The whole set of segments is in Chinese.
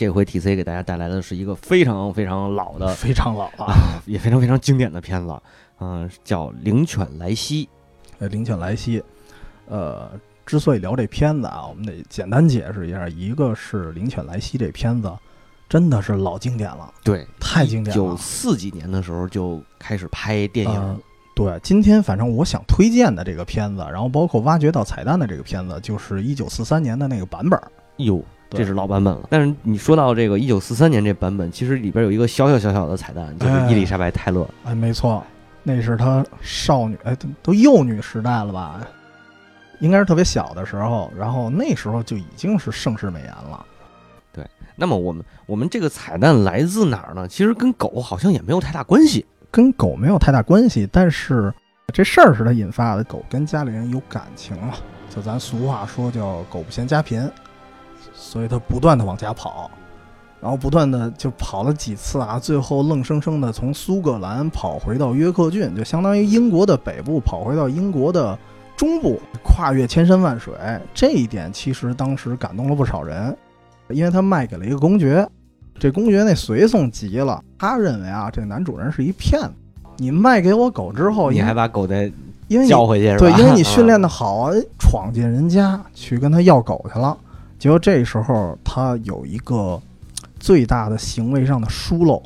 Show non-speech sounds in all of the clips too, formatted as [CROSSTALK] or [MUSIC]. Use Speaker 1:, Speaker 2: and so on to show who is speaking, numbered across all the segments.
Speaker 1: 这回 T C 给大家带来的是一个非常非常老的，[LAUGHS]
Speaker 2: 非常老啊，
Speaker 1: 也非常非常经典的片子，嗯、叫《灵犬莱西》。
Speaker 2: 呃，灵犬莱西，呃，之所以聊这片子啊，我们得简单解释一下，一个是灵犬莱西这片子真的是老经典了，
Speaker 1: 对，
Speaker 2: 太经典了。
Speaker 1: 九四几年的时候就开始拍电影，
Speaker 2: 呃对，今天反正我想推荐的这个片子，然后包括挖掘到彩蛋的这个片子，就是一九四三年的那个版本儿。
Speaker 1: 哟，
Speaker 2: 对
Speaker 1: 这是老版本了。但是你说到这个一九四三年这版本，其实里边有一个小小小小的彩蛋，就是
Speaker 2: 哎
Speaker 1: 伊丽莎白泰勒。
Speaker 2: 哎，没错，那是她少女，哎，都都幼女时代了吧？应该是特别小的时候，然后那时候就已经是盛世美颜了。
Speaker 1: 对那么我们我们这个彩蛋来自哪儿呢？其实跟狗好像也没有太大关系。
Speaker 2: 跟狗没有太大关系，但是这事儿是它引发的。狗跟家里人有感情了，就咱俗话说叫“狗不嫌家贫”，所以他不断的往家跑，然后不断的就跑了几次啊，最后愣生生的从苏格兰跑回到约克郡，就相当于英国的北部跑回到英国的中部，跨越千山万水。这一点其实当时感动了不少人，因为他卖给了一个公爵。这公爵那随从急了，他认为啊，这男主人是一骗子。你卖给我狗之后，
Speaker 1: 你还把狗再
Speaker 2: 因为你
Speaker 1: 叫回去是吧？
Speaker 2: 对，因为你 [LAUGHS] 训练
Speaker 1: 的
Speaker 2: 的好啊，闯进人家去跟他要狗去了。结果这时候他有一个最大的行为上的疏漏，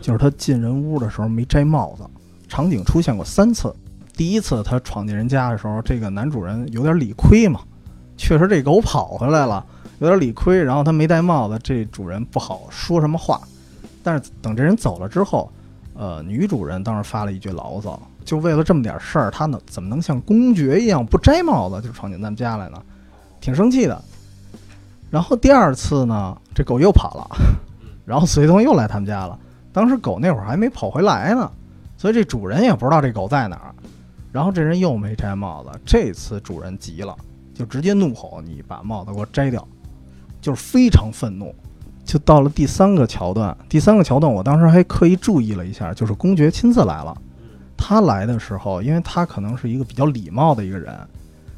Speaker 2: 就是他进人屋的时候没摘帽子。场景出现过三次，第一次他闯进人家的时候，这个男主人有点理亏嘛，确实这狗跑回来了，有点理亏，然后他没戴帽子，这主人不好说什么话。但是等这人走了之后，呃，女主人当时发了一句牢骚，就为了这么点事儿，他能怎么能像公爵一样不摘帽子就闯进咱们家来呢？挺生气的。然后第二次呢，这狗又跑了，[LAUGHS] 然后随从又来他们家了。当时狗那会儿还没跑回来呢，所以这主人也不知道这狗在哪儿。然后这人又没摘帽子，这次主人急了，就直接怒吼：“你把帽子给我摘掉！”就是非常愤怒。就到了第三个桥段，第三个桥段我当时还刻意注意了一下，就是公爵亲自来了。他来的时候，因为他可能是一个比较礼貌的一个人，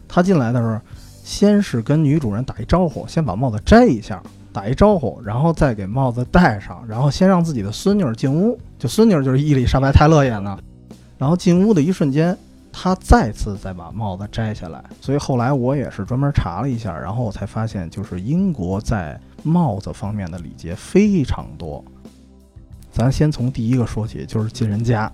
Speaker 2: 他进来的时候，先是跟女主人打一招呼，先把帽子摘一下，打一招呼，然后再给帽子戴上，然后先让自己的孙女进屋，就孙女就是伊丽莎白泰勒演的，然后进屋的一瞬间，他再次再把帽子摘下来。所以后来我也是专门查了一下，然后我才发现，就是英国在帽子方面的礼节非常多。咱先从第一个说起，就是进人家。